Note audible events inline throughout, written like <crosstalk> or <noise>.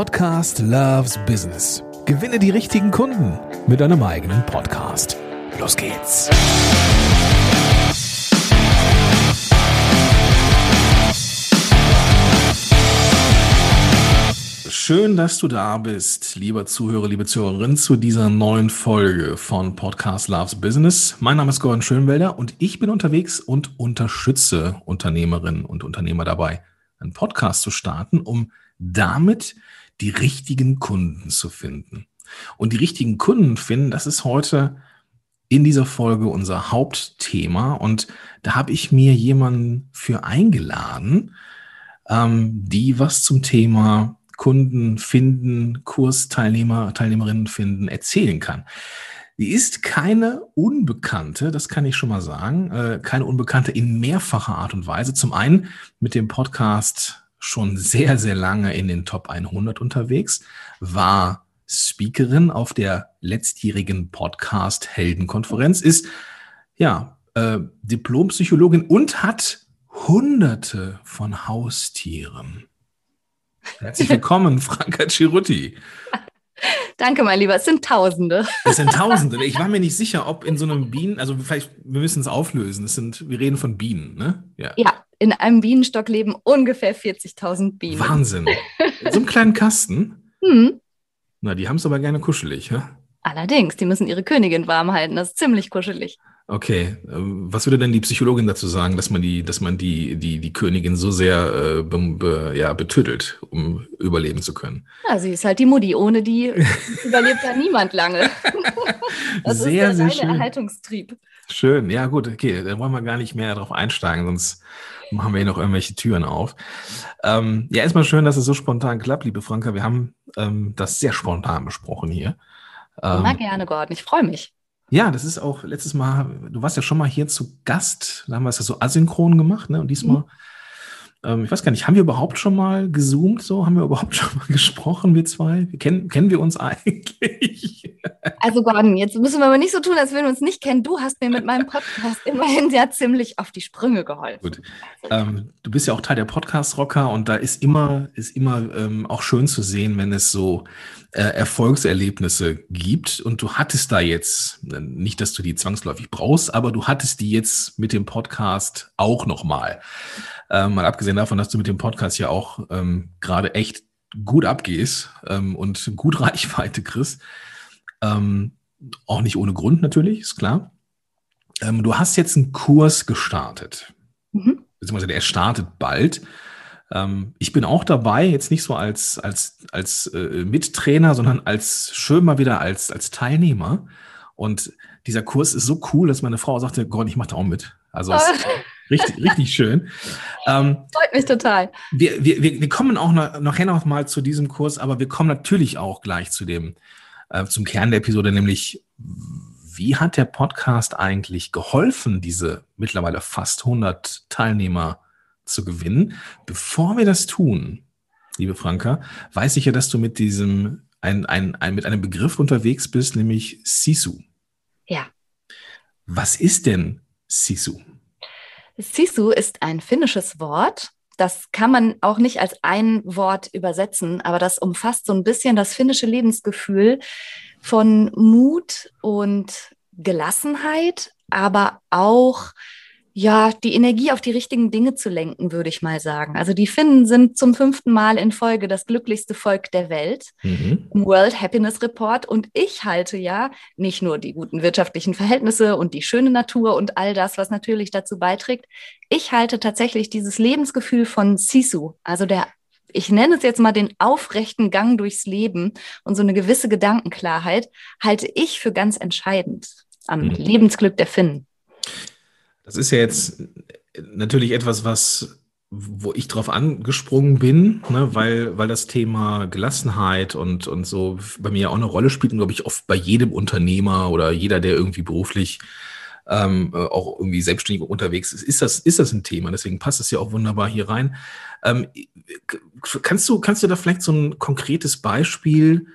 Podcast Loves Business. Gewinne die richtigen Kunden mit deinem eigenen Podcast. Los geht's. Schön, dass du da bist, lieber Zuhörer, liebe Zuhörerin, zu dieser neuen Folge von Podcast Loves Business. Mein Name ist Gordon Schönwelder und ich bin unterwegs und unterstütze Unternehmerinnen und Unternehmer dabei, einen Podcast zu starten, um damit die richtigen Kunden zu finden. Und die richtigen Kunden finden, das ist heute in dieser Folge unser Hauptthema. Und da habe ich mir jemanden für eingeladen, ähm, die was zum Thema Kunden finden, Kursteilnehmer, Teilnehmerinnen finden, erzählen kann. Die ist keine Unbekannte, das kann ich schon mal sagen, äh, keine Unbekannte in mehrfacher Art und Weise. Zum einen mit dem Podcast schon sehr, sehr lange in den Top 100 unterwegs, war Speakerin auf der letztjährigen Podcast Heldenkonferenz, ist ja äh, Diplompsychologin und hat Hunderte von Haustieren. Herzlich <laughs> willkommen, Franka Cirutti. Danke, mein Lieber. Es sind Tausende. Es sind Tausende. Ich war mir nicht sicher, ob in so einem Bienen, also vielleicht, wir müssen es auflösen. Es sind, wir reden von Bienen, ne? Ja. ja, in einem Bienenstock leben ungefähr 40.000 Bienen. Wahnsinn. In so einem kleinen Kasten? Hm. Na, die haben es aber gerne kuschelig, ja? Allerdings, die müssen ihre Königin warm halten. Das ist ziemlich kuschelig. Okay, ähm, was würde denn die Psychologin dazu sagen, dass man die, dass man die, die, die Königin so sehr äh, be, be, ja, betüttelt, um überleben zu können? Ja, sie ist halt die Mutti. Ohne die <laughs> überlebt da niemand lange. <laughs> das sehr, ist der sehr schön. Erhaltungstrieb. Schön, ja gut, okay, dann wollen wir gar nicht mehr darauf einsteigen, sonst machen wir hier noch irgendwelche Türen auf. Ähm, ja, erstmal schön, dass es so spontan klappt, liebe Franka. Wir haben ähm, das sehr spontan besprochen hier. Ähm, Na gerne, Gordon, ich freue mich. Ja, das ist auch letztes Mal, du warst ja schon mal hier zu Gast, da haben wir es ja so asynchron gemacht, ne? Und diesmal, mhm. Ähm, ich weiß gar nicht, haben wir überhaupt schon mal gezoomt so? Haben wir überhaupt <laughs> schon mal gesprochen, wir zwei? Kennen, kennen wir uns <laughs> eigentlich? Also Gordon, jetzt müssen wir aber nicht so tun, als würden wir uns nicht kennen. Du hast mir mit meinem Podcast immerhin sehr ziemlich auf die Sprünge geholfen. Gut. Ähm, du bist ja auch Teil der Podcast-Rocker und da ist immer, ist immer ähm, auch schön zu sehen, wenn es so äh, Erfolgserlebnisse gibt und du hattest da jetzt, äh, nicht, dass du die zwangsläufig brauchst, aber du hattest die jetzt mit dem Podcast auch nochmal. Ähm, mal abgesehen davon, dass du mit dem Podcast ja auch ähm, gerade echt gut abgehst ähm, und gut <laughs> Reichweite kriegst. Ähm, auch nicht ohne Grund natürlich, ist klar. Ähm, du hast jetzt einen Kurs gestartet. Mhm. Beziehungsweise der startet bald. Ähm, ich bin auch dabei, jetzt nicht so als, als, als äh, Mittrainer, sondern als schön mal wieder als, als Teilnehmer. Und dieser Kurs ist so cool, dass meine Frau sagte, Gott, ich mache da auch mit. Also <laughs> richtig, richtig schön. Ähm, Freut mich total. Wir, wir, wir kommen auch noch, nachher noch mal zu diesem Kurs, aber wir kommen natürlich auch gleich zu dem, äh, zum Kern der Episode, nämlich wie hat der Podcast eigentlich geholfen, diese mittlerweile fast 100 Teilnehmer zu gewinnen. Bevor wir das tun, liebe Franka, weiß ich ja, dass du mit diesem, ein, ein, ein, mit einem Begriff unterwegs bist, nämlich Sisu. Ja. Was ist denn Sisu? Sisu ist ein finnisches Wort. Das kann man auch nicht als ein Wort übersetzen, aber das umfasst so ein bisschen das finnische Lebensgefühl von Mut und Gelassenheit, aber auch ja, die Energie auf die richtigen Dinge zu lenken, würde ich mal sagen. Also die Finnen sind zum fünften Mal in Folge das glücklichste Volk der Welt mhm. im World Happiness Report. Und ich halte ja nicht nur die guten wirtschaftlichen Verhältnisse und die schöne Natur und all das, was natürlich dazu beiträgt. Ich halte tatsächlich dieses Lebensgefühl von Sisu, also der ich nenne es jetzt mal den aufrechten Gang durchs Leben und so eine gewisse Gedankenklarheit, halte ich für ganz entscheidend am mhm. Lebensglück der Finnen. Das ist ja jetzt natürlich etwas, was, wo ich drauf angesprungen bin, ne, weil, weil das Thema Gelassenheit und, und so bei mir auch eine Rolle spielt und glaube ich oft bei jedem Unternehmer oder jeder, der irgendwie beruflich ähm, auch irgendwie selbstständig unterwegs ist, ist das, ist das ein Thema. Deswegen passt es ja auch wunderbar hier rein. Ähm, kannst du, kannst du da vielleicht so ein konkretes Beispiel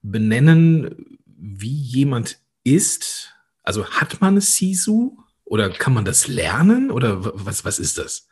benennen, wie jemand ist? Also hat man Sisu? Oder kann man das lernen? Oder was, was ist das?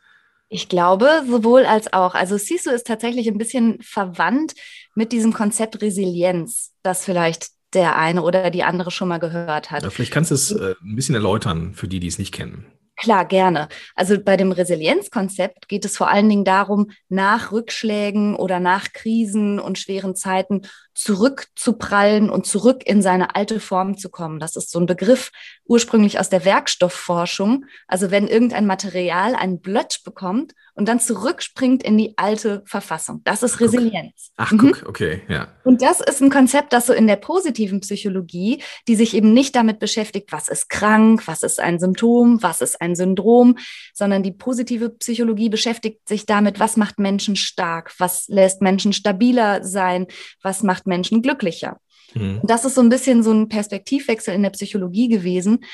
Ich glaube, sowohl als auch. Also Sisu ist tatsächlich ein bisschen verwandt mit diesem Konzept Resilienz, das vielleicht der eine oder die andere schon mal gehört hat. Ja, vielleicht kannst du es äh, ein bisschen erläutern für die, die es nicht kennen. Klar, gerne. Also bei dem Resilienzkonzept geht es vor allen Dingen darum, nach Rückschlägen oder nach Krisen und schweren Zeiten zurückzuprallen und zurück in seine alte Form zu kommen. Das ist so ein Begriff ursprünglich aus der Werkstoffforschung. Also wenn irgendein Material einen Blötsch bekommt und dann zurückspringt in die alte Verfassung. Das ist Resilienz. Ach, mhm. guck, okay, ja. Und das ist ein Konzept, das so in der positiven Psychologie, die sich eben nicht damit beschäftigt, was ist krank, was ist ein Symptom, was ist ein Syndrom, sondern die positive Psychologie beschäftigt sich damit, was macht Menschen stark, was lässt Menschen stabiler sein, was macht Menschen glücklicher. Mhm. Und das ist so ein bisschen so ein Perspektivwechsel in der Psychologie gewesen.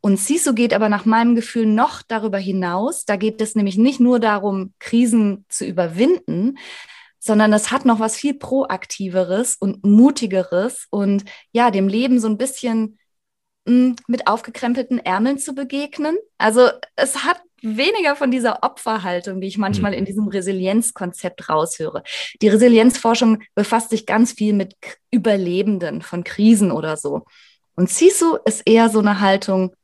Und CISO geht aber nach meinem Gefühl noch darüber hinaus. Da geht es nämlich nicht nur darum, Krisen zu überwinden, sondern es hat noch was viel proaktiveres und mutigeres und ja, dem Leben so ein bisschen hm, mit aufgekrempelten Ärmeln zu begegnen. Also es hat weniger von dieser Opferhaltung, die ich manchmal mhm. in diesem Resilienzkonzept raushöre. Die Resilienzforschung befasst sich ganz viel mit Überlebenden von Krisen oder so. Und CISO ist eher so eine Haltung,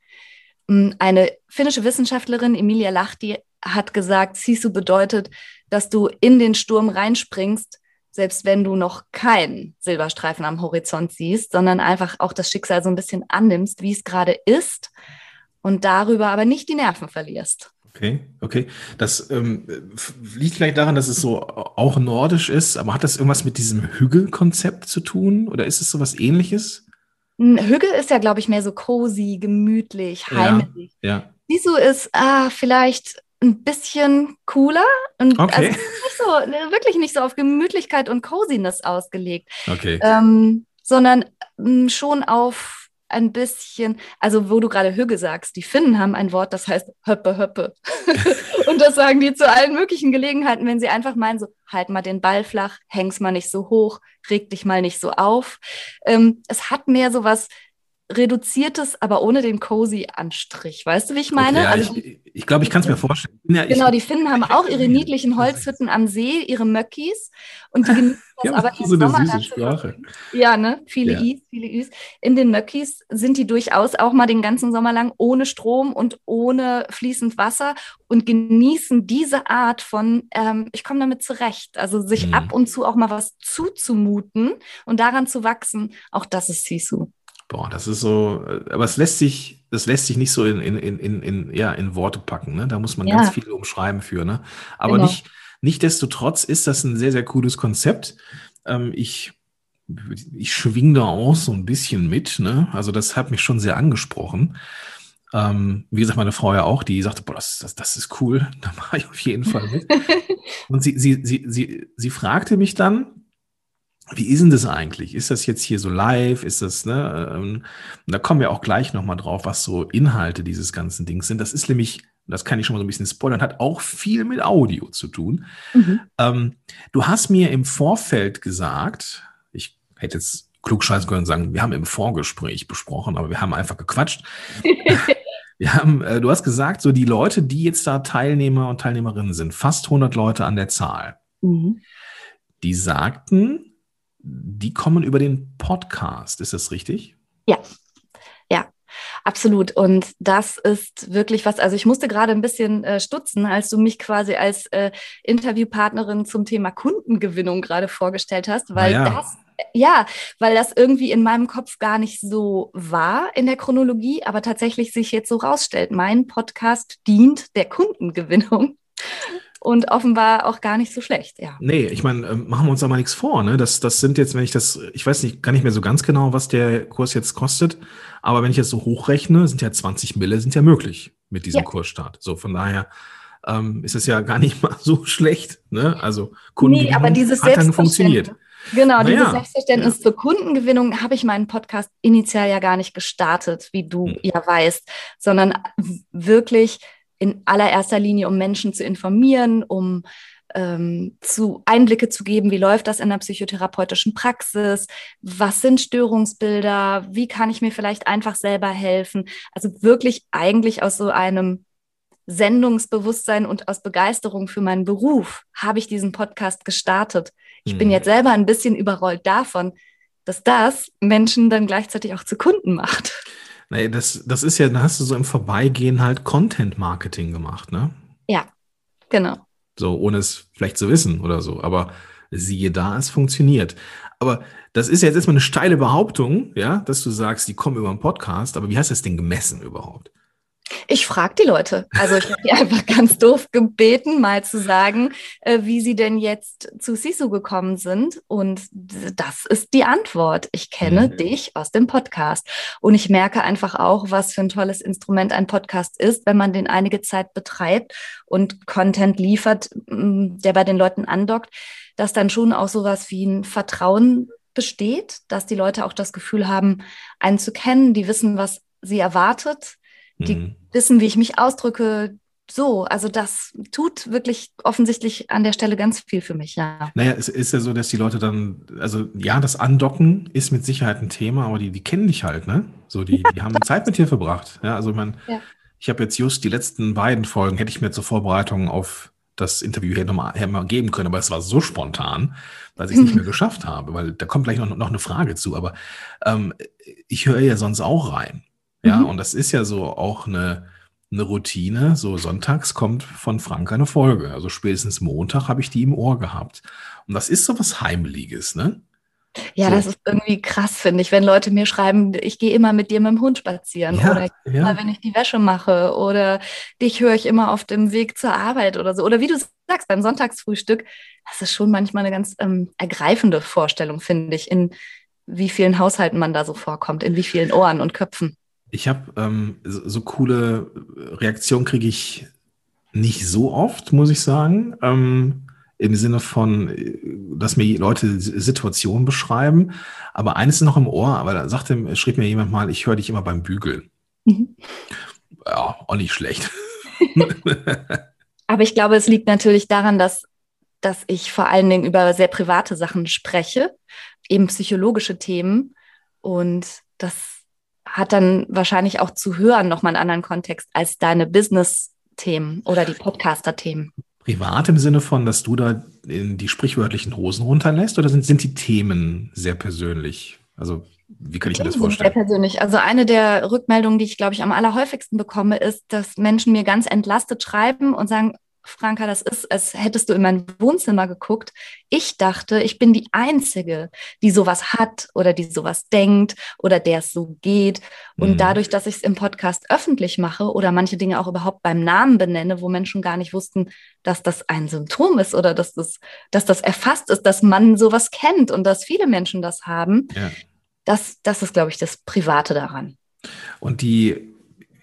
hm, eine finnische Wissenschaftlerin, Emilia Lahti, hat gesagt, Sisu bedeutet, dass du in den Sturm reinspringst, selbst wenn du noch keinen Silberstreifen am Horizont siehst, sondern einfach auch das Schicksal so ein bisschen annimmst, wie es gerade ist und darüber aber nicht die Nerven verlierst. Okay, okay. Das ähm, liegt vielleicht daran, dass es so auch nordisch ist, aber hat das irgendwas mit diesem Hügelkonzept zu tun oder ist es so was ähnliches? Hügel ist ja, glaube ich, mehr so cozy, gemütlich, heimelig. Ja, ja. Sisu ist ah, vielleicht ein bisschen cooler und okay. also nicht so, ne, wirklich nicht so auf Gemütlichkeit und Coziness ausgelegt. Okay. Ähm, sondern mm, schon auf ein bisschen, also wo du gerade Hüge sagst, die Finnen haben ein Wort, das heißt Höppe, Höppe. <laughs> und das sagen die zu allen möglichen Gelegenheiten, wenn sie einfach meinen, so halt mal den Ball flach, häng's mal nicht so hoch, reg dich mal nicht so auf. Ähm, es hat mehr so was reduziertes, aber ohne den cozy Anstrich. Weißt du, wie ich meine? Okay, ja, also, ich, ich glaube, ich kann es mir vorstellen. Ja, genau, die Finnen haben auch ihre <laughs> niedlichen Holzhütten am See, ihre Möckis und die genießen das ja, aber so eine süße Sprache. Ja, ne? Viele ja. Is, viele Is. In den Möckis sind die durchaus auch mal den ganzen Sommer lang ohne Strom und ohne fließend Wasser und genießen diese Art von, ähm, ich komme damit zurecht. Also sich mhm. ab und zu auch mal was zuzumuten und daran zu wachsen, auch das ist Sisu. Boah, das ist so, äh, aber es lässt sich, das lässt sich nicht so in, in, in, in, ja, in Worte packen. Ne? Da muss man ja. ganz viel umschreiben für. Ne? Aber genau. nicht, Nichtsdestotrotz ist das ein sehr, sehr cooles Konzept. Ähm, ich, ich schwing da auch so ein bisschen mit. Ne? Also das hat mich schon sehr angesprochen. Ähm, wie gesagt, meine Frau ja auch, die sagte, boah, das, das, das ist cool, <laughs> da mache ich auf jeden Fall mit. <laughs> Und sie, sie, sie, sie, sie fragte mich dann, wie ist denn das eigentlich? Ist das jetzt hier so live? Ist das, ne? Ähm, da kommen wir auch gleich nochmal drauf, was so Inhalte dieses ganzen Dings sind. Das ist nämlich, das kann ich schon mal so ein bisschen spoilern, hat auch viel mit Audio zu tun. Mhm. Ähm, du hast mir im Vorfeld gesagt, ich hätte jetzt klugscheißen können und sagen, wir haben im Vorgespräch besprochen, aber wir haben einfach gequatscht. <laughs> wir haben, äh, du hast gesagt, so die Leute, die jetzt da Teilnehmer und Teilnehmerinnen sind, fast 100 Leute an der Zahl, mhm. die sagten, die kommen über den Podcast. Ist das richtig? Ja, ja, absolut. Und das ist wirklich was, also ich musste gerade ein bisschen äh, stutzen, als du mich quasi als äh, Interviewpartnerin zum Thema Kundengewinnung gerade vorgestellt hast, weil ja. das ja, weil das irgendwie in meinem Kopf gar nicht so war in der Chronologie, aber tatsächlich sich jetzt so rausstellt. Mein Podcast dient der Kundengewinnung und offenbar auch gar nicht so schlecht, ja. Nee, ich meine, ähm, machen wir uns da mal nichts vor, ne? Das, das sind jetzt, wenn ich das, ich weiß nicht, gar nicht mehr so ganz genau, was der Kurs jetzt kostet, aber wenn ich jetzt so hochrechne, sind ja 20 Mille, sind ja möglich mit diesem ja. Kursstart. So, von daher ähm, ist es ja gar nicht mal so schlecht, ne? Also Kunden nee, aber dieses hat dann funktioniert. Genau, dieses ja. Selbstverständnis ja. zur Kundengewinnung habe ich meinen Podcast initial ja gar nicht gestartet, wie du hm. ja weißt, sondern wirklich in allererster Linie, um Menschen zu informieren, um ähm, zu Einblicke zu geben, wie läuft das in der psychotherapeutischen Praxis, was sind Störungsbilder, wie kann ich mir vielleicht einfach selber helfen. Also wirklich eigentlich aus so einem Sendungsbewusstsein und aus Begeisterung für meinen Beruf habe ich diesen Podcast gestartet. Ich mhm. bin jetzt selber ein bisschen überrollt davon, dass das Menschen dann gleichzeitig auch zu Kunden macht. Nee, das, das ist ja, da hast du so im Vorbeigehen halt Content-Marketing gemacht, ne? Ja, genau. So, ohne es vielleicht zu wissen oder so. Aber siehe da, es funktioniert. Aber das ist jetzt erstmal eine steile Behauptung, ja, dass du sagst, die kommen über einen Podcast. Aber wie hast du das denn gemessen überhaupt? Ich frage die Leute. Also ich habe die <laughs> einfach ganz doof gebeten, mal zu sagen, äh, wie sie denn jetzt zu Sisu gekommen sind. Und das ist die Antwort. Ich kenne mhm. dich aus dem Podcast. Und ich merke einfach auch, was für ein tolles Instrument ein Podcast ist, wenn man den einige Zeit betreibt und Content liefert, der bei den Leuten andockt, dass dann schon auch sowas wie ein Vertrauen besteht, dass die Leute auch das Gefühl haben, einen zu kennen, die wissen, was sie erwartet die mhm. wissen, wie ich mich ausdrücke. So, also das tut wirklich offensichtlich an der Stelle ganz viel für mich, ja. Naja, es ist ja so, dass die Leute dann, also ja, das Andocken ist mit Sicherheit ein Thema, aber die, die kennen dich halt, ne? So, die, die haben Zeit mit dir verbracht. Ja, also man, ja. ich habe jetzt just die letzten beiden Folgen, hätte ich mir zur Vorbereitung auf das Interview hier nochmal mal geben können, aber es war so spontan, dass ich es nicht <laughs> mehr geschafft habe, weil da kommt gleich noch, noch eine Frage zu. Aber ähm, ich höre ja sonst auch rein. Ja, mhm. und das ist ja so auch eine, eine Routine. So sonntags kommt von Frank eine Folge. Also spätestens Montag habe ich die im Ohr gehabt. Und das ist so was Heimliches, ne? Ja, so. das ist irgendwie krass, finde ich, wenn Leute mir schreiben, ich gehe immer mit dir mit dem Hund spazieren ja, oder ja. immer, wenn ich die Wäsche mache oder dich höre ich immer auf dem Weg zur Arbeit oder so. Oder wie du sagst, beim Sonntagsfrühstück, das ist schon manchmal eine ganz ähm, ergreifende Vorstellung, finde ich, in wie vielen Haushalten man da so vorkommt, in wie vielen Ohren und Köpfen. Ich habe ähm, so, so, coole Reaktionen kriege ich nicht so oft, muss ich sagen. Ähm, Im Sinne von, äh, dass mir Leute Situationen beschreiben. Aber eines ist noch im Ohr, aber da sagte, schrieb mir jemand mal, ich höre dich immer beim Bügeln. Mhm. Ja, auch nicht schlecht. <laughs> aber ich glaube, es liegt natürlich daran, dass, dass ich vor allen Dingen über sehr private Sachen spreche, eben psychologische Themen. Und das hat dann wahrscheinlich auch zu hören nochmal einen anderen Kontext als deine Business-Themen oder die Podcaster-Themen. Privat im Sinne von, dass du da in die sprichwörtlichen Hosen runterlässt oder sind, sind die Themen sehr persönlich? Also wie kann ich mir das vorstellen? Sehr persönlich. Also eine der Rückmeldungen, die ich glaube ich am allerhäufigsten bekomme, ist, dass Menschen mir ganz entlastet schreiben und sagen, Franka, das ist, als hättest du in mein Wohnzimmer geguckt. Ich dachte, ich bin die Einzige, die sowas hat oder die sowas denkt oder der es so geht. Und mhm. dadurch, dass ich es im Podcast öffentlich mache oder manche Dinge auch überhaupt beim Namen benenne, wo Menschen gar nicht wussten, dass das ein Symptom ist oder dass das, dass das erfasst ist, dass man sowas kennt und dass viele Menschen das haben, ja. das, das ist, glaube ich, das Private daran. Und die,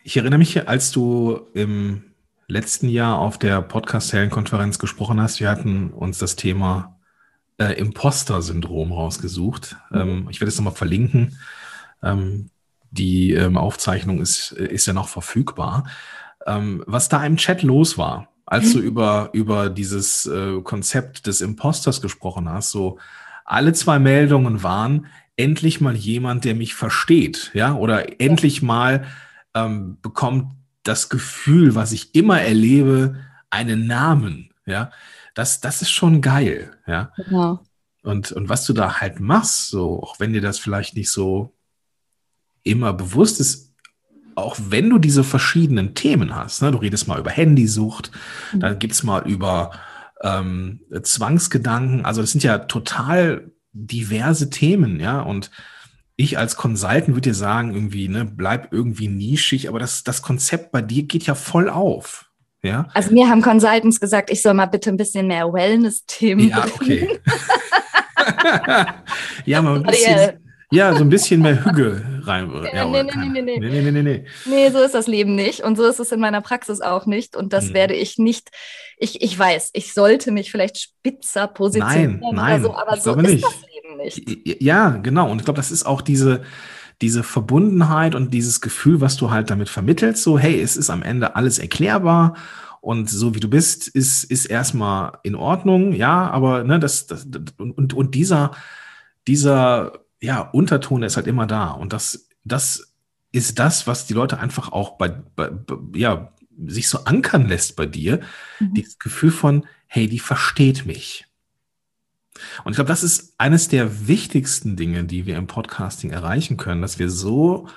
ich erinnere mich, als du im letzten Jahr auf der Podcast-Heldenkonferenz gesprochen hast. Wir hatten uns das Thema äh, Imposter-Syndrom rausgesucht. Mhm. Ähm, ich werde es nochmal verlinken. Ähm, die ähm, Aufzeichnung ist, ist ja noch verfügbar. Ähm, was da im Chat los war, als du mhm. über, über dieses äh, Konzept des Imposters gesprochen hast, so alle zwei Meldungen waren, endlich mal jemand, der mich versteht, ja, oder endlich mal ähm, bekommt das Gefühl, was ich immer erlebe, einen Namen, ja, das, das ist schon geil, ja. Genau. Und, und was du da halt machst, so, auch wenn dir das vielleicht nicht so immer bewusst ist, auch wenn du diese verschiedenen Themen hast, ne, du redest mal über Handysucht, mhm. dann es mal über ähm, Zwangsgedanken, also das sind ja total diverse Themen, ja, und ich als Consultant würde dir sagen, irgendwie, ne, bleib irgendwie nischig, aber das, das Konzept bei dir geht ja voll auf. Ja? Also mir haben Consultants gesagt, ich soll mal bitte ein bisschen mehr Wellness-Themen. Ja, okay. <laughs> ja, mal ein bisschen, äh. ja, so ein bisschen mehr Hüge rein. Ja, nee, nee, nee, nee, nee. Nee, nee, nee, nee. Nee, so ist das Leben nicht. Und so ist es in meiner Praxis auch nicht. Und das hm. werde ich nicht. Ich, ich weiß, ich sollte mich vielleicht spitzer positionieren nein, nein, oder so, aber so ist nicht. das nicht. Ja, genau. Und ich glaube, das ist auch diese, diese Verbundenheit und dieses Gefühl, was du halt damit vermittelst. So, hey, es ist am Ende alles erklärbar. Und so wie du bist, ist, ist erstmal in Ordnung, ja, aber ne, das, das und, und dieser, dieser ja, Unterton ist halt immer da. Und das, das ist das, was die Leute einfach auch bei, bei, ja, sich so ankern lässt bei dir, mhm. dieses Gefühl von, hey, die versteht mich. Und ich glaube, das ist eines der wichtigsten Dinge, die wir im Podcasting erreichen können, dass wir so,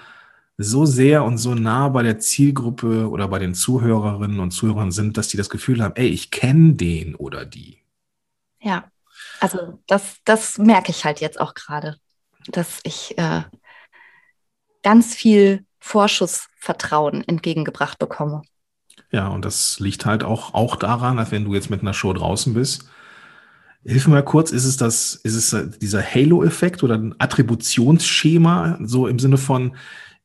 so sehr und so nah bei der Zielgruppe oder bei den Zuhörerinnen und Zuhörern sind, dass die das Gefühl haben, ey, ich kenne den oder die. Ja, also das, das merke ich halt jetzt auch gerade, dass ich äh, ganz viel Vorschussvertrauen entgegengebracht bekomme. Ja, und das liegt halt auch, auch daran, dass wenn du jetzt mit einer Show draußen bist, Hilf mir mal kurz, ist es das, ist es dieser Halo-Effekt oder ein Attributionsschema, so im Sinne von,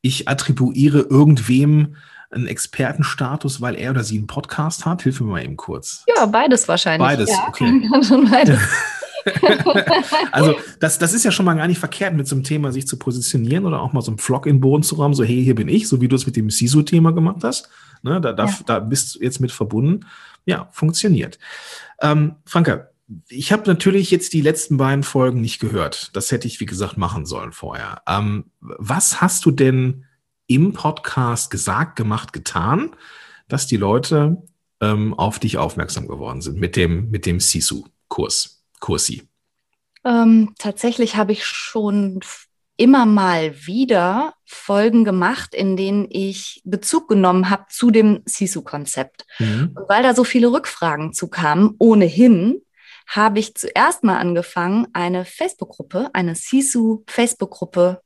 ich attribuiere irgendwem einen Expertenstatus, weil er oder sie einen Podcast hat? Hilf mir mal eben kurz. Ja, beides wahrscheinlich. Beides, ja, okay. <laughs> beides. <laughs> <laughs> also das, das ist ja schon mal gar nicht verkehrt, mit so einem Thema sich zu positionieren oder auch mal so einen Vlog in den Boden zu rammen, so hey, hier bin ich, so wie du es mit dem SISU-Thema gemacht hast. Ne, da, da, ja. da bist du jetzt mit verbunden. Ja, funktioniert. Ähm, Franka, ich habe natürlich jetzt die letzten beiden Folgen nicht gehört. Das hätte ich, wie gesagt, machen sollen vorher. Ähm, was hast du denn im Podcast gesagt, gemacht, getan, dass die Leute ähm, auf dich aufmerksam geworden sind mit dem, mit dem Sisu-Kurs, Kursi? Ähm, tatsächlich habe ich schon immer mal wieder Folgen gemacht, in denen ich Bezug genommen habe zu dem Sisu-Konzept. Mhm. Und weil da so viele Rückfragen zu kamen, ohnehin, habe ich zuerst mal angefangen, eine Facebook-Gruppe, eine Sisu-Facebook-Gruppe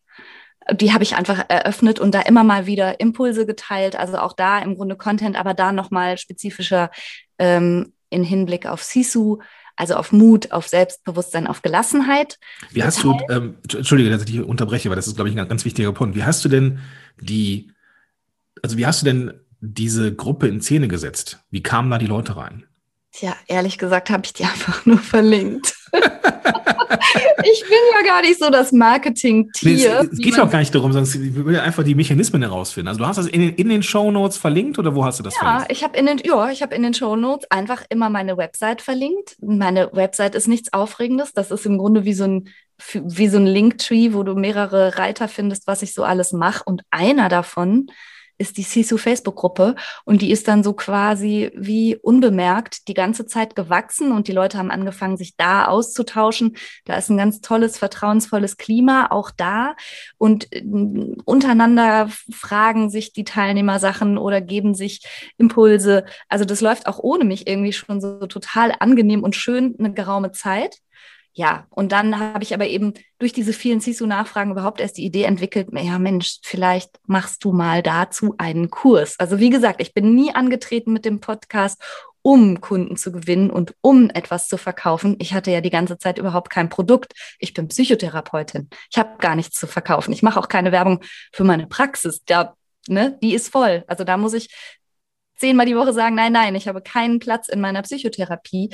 die habe ich einfach eröffnet und da immer mal wieder Impulse geteilt. Also auch da im Grunde Content, aber da nochmal spezifischer ähm, in Hinblick auf Sisu, also auf Mut, auf Selbstbewusstsein, auf Gelassenheit. Wie hast du, ähm, Entschuldige, dass ich dich unterbreche, weil das ist, glaube ich, ein ganz wichtiger Punkt. Wie hast du denn die, also wie hast du denn diese Gruppe in Szene gesetzt? Wie kamen da die Leute rein? Tja, ehrlich gesagt habe ich die <laughs> einfach nur verlinkt. <laughs> ich bin ja gar nicht so das Marketing-Tier. Nee, es, geht auch gar nicht darum, sondern ich will einfach die Mechanismen herausfinden. Also du hast das in, in den Show Notes verlinkt oder wo hast du das ja, verlinkt? Ich habe in den, ja, ich habe in den Show Notes einfach immer meine Website verlinkt. Meine Website ist nichts Aufregendes. Das ist im Grunde wie so ein wie so ein Linktree, wo du mehrere Reiter findest, was ich so alles mache. Und einer davon ist die Sisu Facebook-Gruppe und die ist dann so quasi wie unbemerkt die ganze Zeit gewachsen und die Leute haben angefangen, sich da auszutauschen. Da ist ein ganz tolles, vertrauensvolles Klima auch da und äh, untereinander fragen sich die Teilnehmer Sachen oder geben sich Impulse. Also das läuft auch ohne mich irgendwie schon so total angenehm und schön eine geraume Zeit. Ja, und dann habe ich aber eben durch diese vielen CISU-Nachfragen überhaupt erst die Idee entwickelt, ja Mensch, vielleicht machst du mal dazu einen Kurs. Also wie gesagt, ich bin nie angetreten mit dem Podcast, um Kunden zu gewinnen und um etwas zu verkaufen. Ich hatte ja die ganze Zeit überhaupt kein Produkt. Ich bin Psychotherapeutin. Ich habe gar nichts zu verkaufen. Ich mache auch keine Werbung für meine Praxis. Da, ne, die ist voll. Also da muss ich zehnmal die Woche sagen, nein, nein, ich habe keinen Platz in meiner Psychotherapie.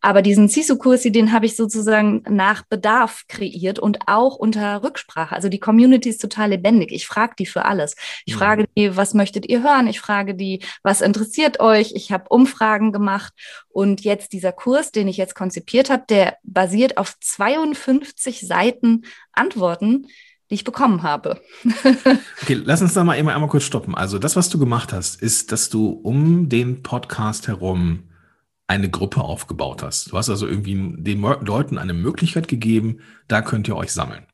Aber diesen Sisu-Kurs, den habe ich sozusagen nach Bedarf kreiert und auch unter Rücksprache. Also die Community ist total lebendig. Ich frage die für alles. Ich mhm. frage die, was möchtet ihr hören? Ich frage die, was interessiert euch? Ich habe Umfragen gemacht. Und jetzt dieser Kurs, den ich jetzt konzipiert habe, der basiert auf 52 Seiten Antworten, die ich bekommen habe. <laughs> okay, lass uns da mal einmal, einmal kurz stoppen. Also das, was du gemacht hast, ist, dass du um den Podcast herum eine Gruppe aufgebaut hast. Du hast also irgendwie den Leuten eine Möglichkeit gegeben, da könnt ihr euch sammeln.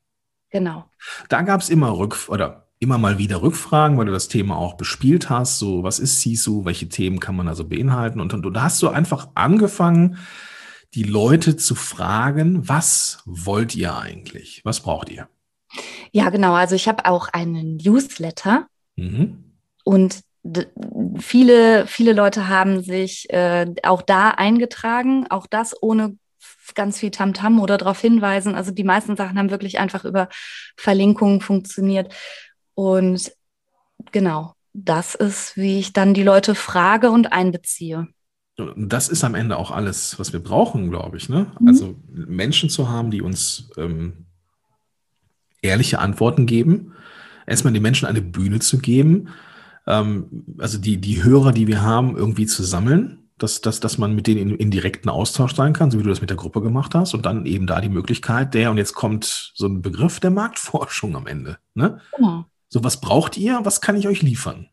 Genau. Da gab es immer Rück oder immer mal wieder Rückfragen, weil du das Thema auch bespielt hast. So, was ist CISU? Welche Themen kann man also beinhalten? Und, und da hast du einfach angefangen, die Leute zu fragen, was wollt ihr eigentlich? Was braucht ihr? Ja, genau. Also ich habe auch einen Newsletter mhm. und viele, viele Leute haben sich äh, auch da eingetragen, auch das ohne ganz viel Tamtam -Tam oder darauf hinweisen. Also die meisten Sachen haben wirklich einfach über Verlinkungen funktioniert. Und genau, das ist, wie ich dann die Leute frage und einbeziehe. Das ist am Ende auch alles, was wir brauchen, glaube ich. Ne? Mhm. Also Menschen zu haben, die uns ähm, ehrliche Antworten geben, erstmal den Menschen eine Bühne zu geben, ähm, also die, die Hörer, die wir haben, irgendwie zu sammeln, dass, dass, dass man mit denen in, in direkten Austausch sein kann, so wie du das mit der Gruppe gemacht hast, und dann eben da die Möglichkeit der, und jetzt kommt so ein Begriff der Marktforschung am Ende. Ne? Genau. So, was braucht ihr? Was kann ich euch liefern?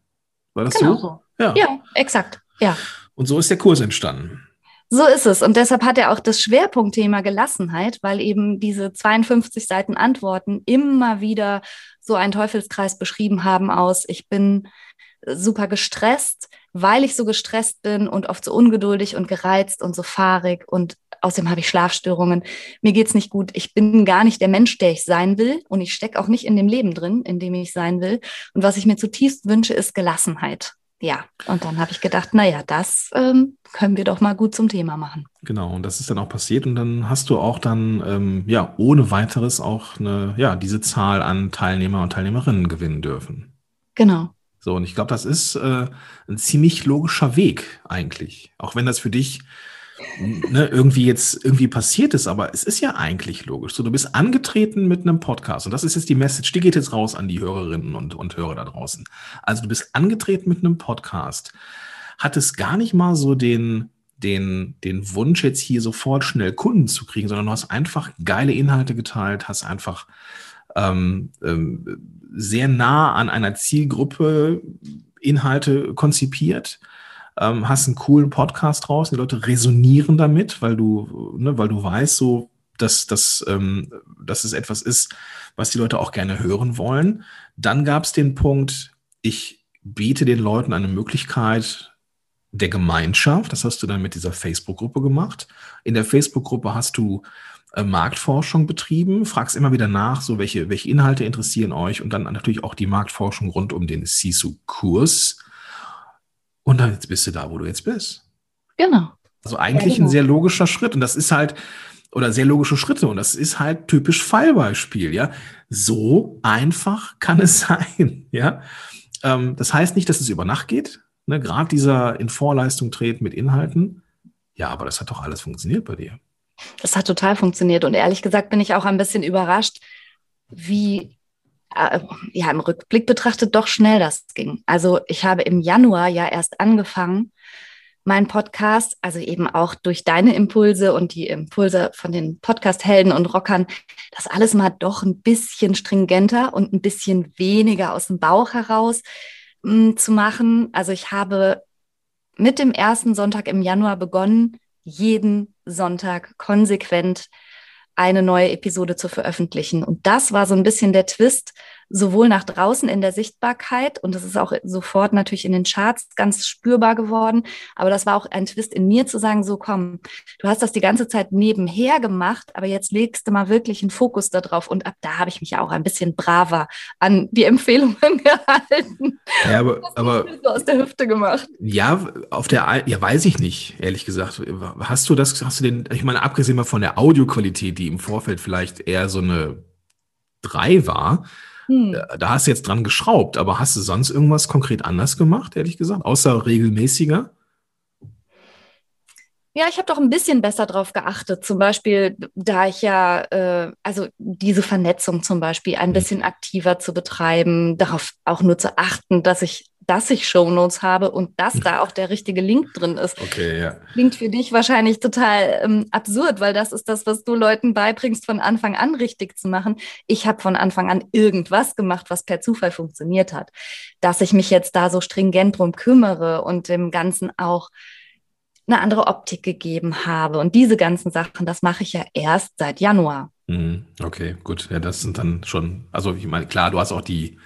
War das genau so? Ja. ja, exakt. Ja. Und so ist der Kurs entstanden. So ist es. Und deshalb hat er auch das Schwerpunktthema Gelassenheit, weil eben diese 52 Seiten Antworten immer wieder so einen Teufelskreis beschrieben haben aus, ich bin super gestresst, weil ich so gestresst bin und oft so ungeduldig und gereizt und so fahrig und außerdem habe ich Schlafstörungen. Mir geht's nicht gut. Ich bin gar nicht der Mensch, der ich sein will und ich stecke auch nicht in dem Leben drin, in dem ich sein will. Und was ich mir zutiefst wünsche, ist Gelassenheit ja, und dann habe ich gedacht, naja, das ähm, können wir doch mal gut zum Thema machen. Genau, und das ist dann auch passiert. Und dann hast du auch dann, ähm, ja, ohne weiteres auch eine, ja, diese Zahl an Teilnehmer und Teilnehmerinnen gewinnen dürfen. Genau. So, und ich glaube, das ist äh, ein ziemlich logischer Weg eigentlich. Auch wenn das für dich ne, irgendwie jetzt irgendwie passiert ist, aber es ist ja eigentlich logisch. So, du bist angetreten mit einem Podcast und das ist jetzt die Message, die geht jetzt raus an die Hörerinnen und, und Hörer da draußen. Also du bist angetreten mit einem Podcast, hattest gar nicht mal so den, den, den Wunsch, jetzt hier sofort schnell Kunden zu kriegen, sondern du hast einfach geile Inhalte geteilt, hast einfach ähm, ähm, sehr nah an einer Zielgruppe Inhalte konzipiert ähm, hast einen coolen Podcast raus, die Leute resonieren damit, weil du, ne, weil du weißt, so, dass, dass, ähm, dass es etwas ist, was die Leute auch gerne hören wollen. Dann gab es den Punkt, ich biete den Leuten eine Möglichkeit der Gemeinschaft. Das hast du dann mit dieser Facebook-Gruppe gemacht. In der Facebook-Gruppe hast du äh, Marktforschung betrieben, fragst immer wieder nach, so welche, welche Inhalte interessieren euch und dann natürlich auch die Marktforschung rund um den CISU-Kurs. Und dann jetzt bist du da, wo du jetzt bist. Genau. Also eigentlich ja, genau. ein sehr logischer Schritt. Und das ist halt, oder sehr logische Schritte. Und das ist halt typisch Fallbeispiel, ja. So einfach kann es <laughs> sein, ja. Ähm, das heißt nicht, dass es über Nacht geht. Ne? Gerade dieser in Vorleistung treten mit Inhalten. Ja, aber das hat doch alles funktioniert bei dir. Das hat total funktioniert. Und ehrlich gesagt bin ich auch ein bisschen überrascht, wie äh, ja, im Rückblick betrachtet doch schnell das ging. Also ich habe im Januar ja erst angefangen, meinen Podcast, also eben auch durch deine Impulse und die Impulse von den Podcast-Helden und Rockern, das alles mal doch ein bisschen stringenter und ein bisschen weniger aus dem Bauch heraus mh, hm, zu machen. Also ich habe mit dem ersten Sonntag im Januar begonnen, jeden Sonntag konsequent eine neue Episode zu veröffentlichen. Und das war so ein bisschen der Twist, sowohl nach draußen in der Sichtbarkeit und das ist auch sofort natürlich in den Charts ganz spürbar geworden. Aber das war auch ein Twist in mir zu sagen, so komm, du hast das die ganze Zeit nebenher gemacht, aber jetzt legst du mal wirklich einen Fokus darauf. Und ab da habe ich mich auch ein bisschen braver an die Empfehlungen <laughs> gehalten. Ja, aber, aber so aus der Hüfte gemacht. Ja, auf der, ja, weiß ich nicht, ehrlich gesagt. Hast du das, hast du den, ich meine, abgesehen mal von der Audioqualität, die im Vorfeld vielleicht eher so eine drei war, hm. Äh, da hast du jetzt dran geschraubt, aber hast du sonst irgendwas konkret anders gemacht, ehrlich gesagt, außer regelmäßiger? Ja, ich habe doch ein bisschen besser drauf geachtet. Zum Beispiel, da ich ja, äh, also diese Vernetzung zum Beispiel ein hm. bisschen aktiver zu betreiben, darauf auch nur zu achten, dass ich dass ich Shownotes habe und dass da auch der richtige Link drin ist. Okay, ja. Klingt für dich wahrscheinlich total ähm, absurd, weil das ist das, was du Leuten beibringst, von Anfang an richtig zu machen. Ich habe von Anfang an irgendwas gemacht, was per Zufall funktioniert hat. Dass ich mich jetzt da so stringent drum kümmere und dem Ganzen auch eine andere Optik gegeben habe. Und diese ganzen Sachen, das mache ich ja erst seit Januar. Mhm. Okay, gut. Ja, das sind dann schon, also ich meine, klar, du hast auch die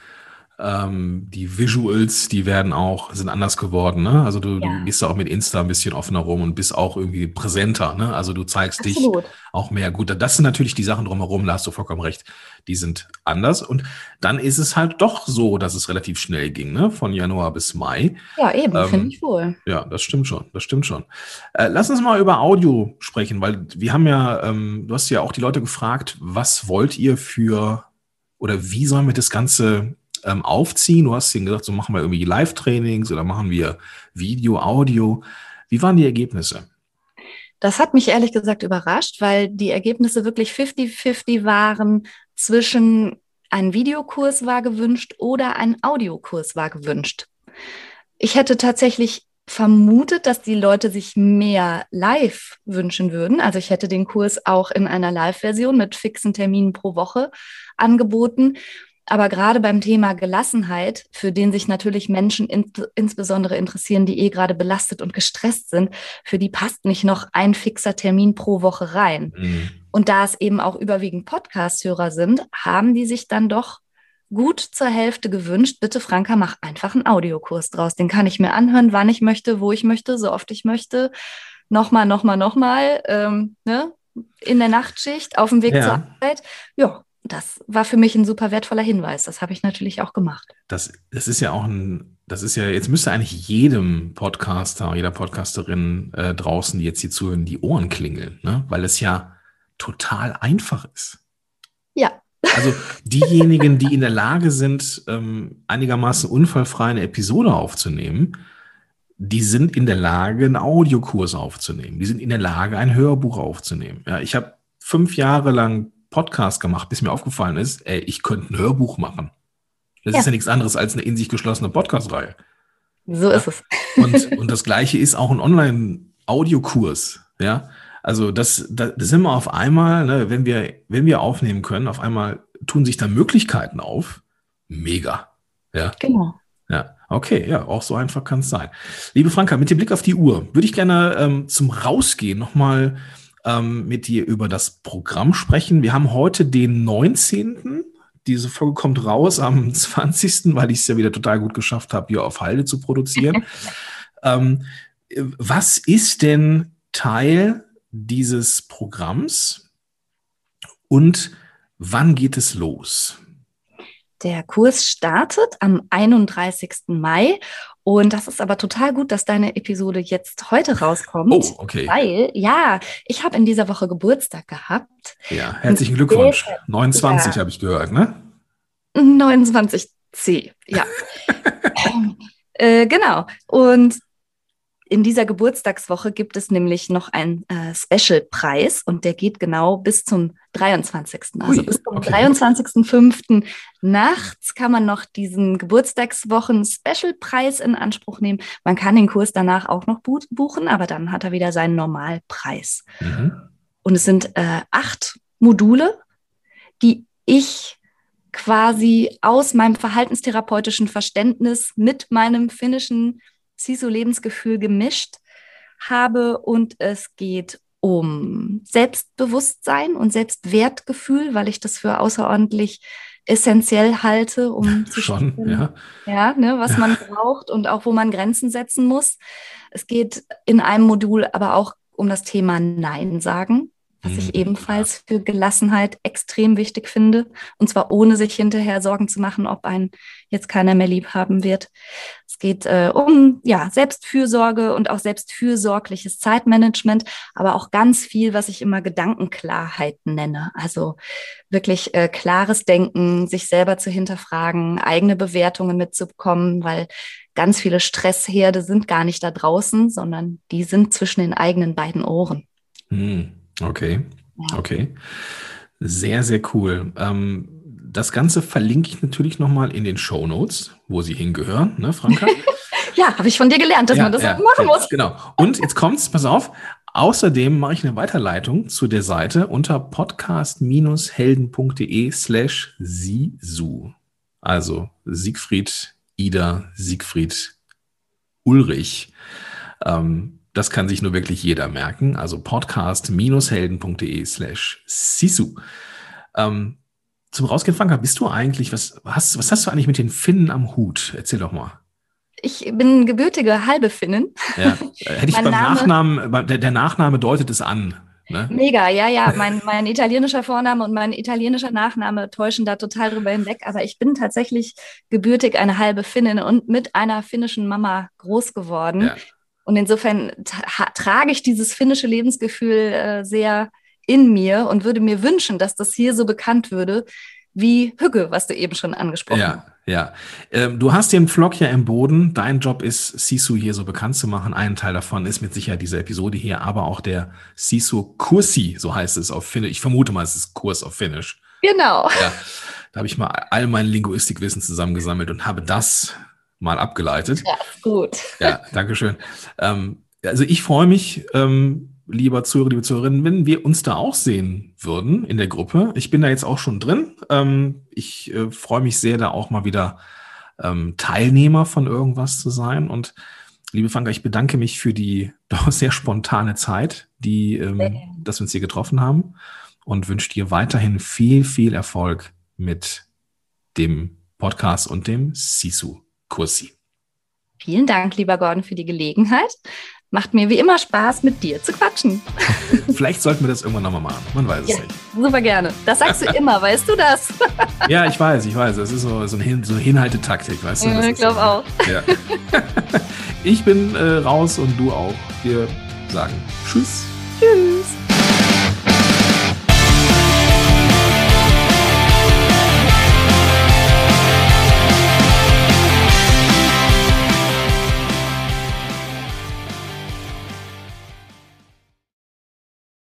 ähm, die Visuals, die werden auch, sind anders geworden. Ne? Also du, ja. du gehst da auch mit Insta ein bisschen offener rum und bist auch irgendwie präsenter. Ne? Also du zeigst Absolut. dich auch mehr. Gut, das sind natürlich die Sachen drumherum, da hast du vollkommen recht. Die sind anders. Und dann ist es halt doch so, dass es relativ schnell ging, ne? von Januar bis Mai. Ja, eben, ähm, finde ich wohl. Ja, das stimmt schon. Das stimmt schon. Äh, lass uns mal über Audio sprechen, weil wir haben ja, ähm, du hast ja auch die Leute gefragt, was wollt ihr für oder wie sollen wir das Ganze ähm, aufziehen? Du hast ihnen gesagt, so machen wir irgendwie Live-Trainings oder machen wir Video, Audio. Wie waren die Ergebnisse? Das hat mich ehrlich gesagt überrascht, weil die Ergebnisse wirklich 50-50 waren zwischen ein Videokurs war gewünscht oder ein Audiokurs war gewünscht. Ich hätte tatsächlich vermutet, dass die Leute sich mehr live wünschen würden. Also ich hätte den Kurs auch in einer Live-Version mit fixen Terminen pro Woche angeboten. Aber gerade beim Thema Gelassenheit, für den sich natürlich Menschen in, insbesondere interessieren, die eh gerade belastet und gestresst sind, für die passt nicht noch ein fixer Termin pro Woche rein. Mhm. Und da es eben auch überwiegend Podcast-Hörer sind, haben die sich dann doch gut zur Hälfte gewünscht, bitte Franka, mach einfach einen Audiokurs draus. Den kann ich mir anhören, wann ich möchte, wo ich möchte, so oft ich möchte. Nochmal, nochmal, nochmal. Ähm, ne? In der Nachtschicht, auf dem Weg ja. zur Arbeit. Ja, das war für mich ein super wertvoller Hinweis. Das habe ich natürlich auch gemacht. Das, das ist ja auch ein, das ist ja, jetzt müsste eigentlich jedem Podcaster, jeder Podcasterin äh, draußen, die jetzt hier zuhören, die Ohren klingeln, ne? weil es ja total einfach ist. Ja. Also diejenigen, die in der Lage sind, ähm, einigermaßen unfallfrei eine Episode aufzunehmen, die sind in der Lage, einen Audiokurs aufzunehmen. Die sind in der Lage, ein Hörbuch aufzunehmen. Ja, ich habe fünf Jahre lang Podcast gemacht, bis mir aufgefallen ist, ey, ich könnte ein Hörbuch machen. Das ja. ist ja nichts anderes als eine in sich geschlossene Podcast-Reihe. So ja? ist es. <laughs> Und, und das Gleiche ist auch ein Online-Audiokurs. Ja, also das, das, das sind wir auf einmal, ne, wenn wir, wenn wir aufnehmen können, auf einmal tun sich da Möglichkeiten auf. Mega. Ja. Genau. Ja, okay, ja, auch so einfach kann es sein. Liebe Franka, mit dem Blick auf die Uhr würde ich gerne ähm, zum Rausgehen nochmal ähm, mit dir über das Programm sprechen. Wir haben heute den 19. Diese Folge kommt raus am <laughs> 20., weil ich es ja wieder total gut geschafft habe, hier auf Halde zu produzieren. <laughs> ähm, was ist denn Teil dieses Programms und wann geht es los? Der Kurs startet am 31. Mai und das ist aber total gut, dass deine Episode jetzt heute rauskommt. Oh, okay. Weil, ja, ich habe in dieser Woche Geburtstag gehabt. Ja, herzlichen Glückwunsch. 29 ja. habe ich gehört, ne? 29C, ja. <laughs> äh, genau. Und in dieser Geburtstagswoche gibt es nämlich noch einen äh, Special-Preis und der geht genau bis zum 23. Also Ui, bis zum okay. 23.05. nachts kann man noch diesen Geburtstagswochen-Special-Preis in Anspruch nehmen. Man kann den Kurs danach auch noch buchen, aber dann hat er wieder seinen Normalpreis. Mhm. Und es sind äh, acht Module, die ich quasi aus meinem verhaltenstherapeutischen Verständnis mit meinem finnischen CISO-Lebensgefühl gemischt habe und es geht um Selbstbewusstsein und Selbstwertgefühl, weil ich das für außerordentlich essentiell halte, um zu Schon, spüren, ja. ja ne, was ja. man braucht und auch wo man Grenzen setzen muss. Es geht in einem Modul aber auch um das Thema Nein sagen was ich mhm. ebenfalls für Gelassenheit extrem wichtig finde. Und zwar ohne sich hinterher Sorgen zu machen, ob einen jetzt keiner mehr lieb haben wird. Es geht äh, um ja, Selbstfürsorge und auch selbstfürsorgliches Zeitmanagement, aber auch ganz viel, was ich immer Gedankenklarheit nenne. Also wirklich äh, klares Denken, sich selber zu hinterfragen, eigene Bewertungen mitzubekommen, weil ganz viele Stressherde sind gar nicht da draußen, sondern die sind zwischen den eigenen beiden Ohren. Hm. Okay, okay. Sehr, sehr cool. Ähm, das Ganze verlinke ich natürlich nochmal in den Show Notes, wo sie hingehören, ne, Franka? <laughs> ja, habe ich von dir gelernt, dass ja, man das ja, machen muss. Genau. Und jetzt kommt's, pass auf. Außerdem mache ich eine Weiterleitung zu der Seite unter podcast-helden.de slash Sisu. Also Siegfried, Ida, Siegfried, Ulrich. Ähm, das kann sich nur wirklich jeder merken. Also podcast-helden.de slash sisu. Ähm, zum Rausgehen, bist du eigentlich, was hast, was hast du eigentlich mit den Finnen am Hut? Erzähl doch mal. Ich bin gebürtige halbe Finnin. Ja, <laughs> hätte ich beim Name, Nachnamen, der, der, Nachname deutet es an. Ne? Mega, ja, ja. <laughs> Mein, mein italienischer Vorname und mein italienischer Nachname täuschen da total drüber hinweg. Aber ich bin tatsächlich gebürtig eine halbe Finnin und mit einer finnischen Mama groß geworden. Ja. Und insofern trage ich dieses finnische Lebensgefühl äh, sehr in mir und würde mir wünschen, dass das hier so bekannt würde wie Hügge, was du eben schon angesprochen hast. Ja, ja. Ähm, du hast den Vlog ja im Boden. Dein Job ist, Sisu hier so bekannt zu machen. Ein Teil davon ist mit Sicherheit diese Episode hier, aber auch der Sisu Kursi, so heißt es auf Finnisch. Ich vermute mal, es ist Kurs auf Finnisch. Genau. Ja, da habe ich mal all mein Linguistikwissen zusammengesammelt und habe das mal abgeleitet. Ja, gut. Ja, danke schön. Ähm, also ich freue mich, ähm, lieber Zuhörer, liebe Zuhörerinnen, wenn wir uns da auch sehen würden in der Gruppe. Ich bin da jetzt auch schon drin. Ähm, ich äh, freue mich sehr, da auch mal wieder ähm, Teilnehmer von irgendwas zu sein. Und liebe Franka, ich bedanke mich für die <laughs> doch sehr spontane Zeit, die, ähm, dass wir uns hier getroffen haben und wünsche dir weiterhin viel, viel Erfolg mit dem Podcast und dem Sisu-Kursi. Vielen Dank, lieber Gordon, für die Gelegenheit. Macht mir wie immer Spaß, mit dir zu quatschen. <laughs> Vielleicht sollten wir das irgendwann nochmal machen. Man weiß es ja, nicht. Super gerne. Das sagst du <laughs> immer, weißt du das? <laughs> ja, ich weiß, ich weiß. Das ist so, so, ein so eine Hinhaltetaktik, weißt du? Ja, ich glaube so, auch. Ja. Ich bin äh, raus und du auch. Wir sagen Tschüss. Tschüss.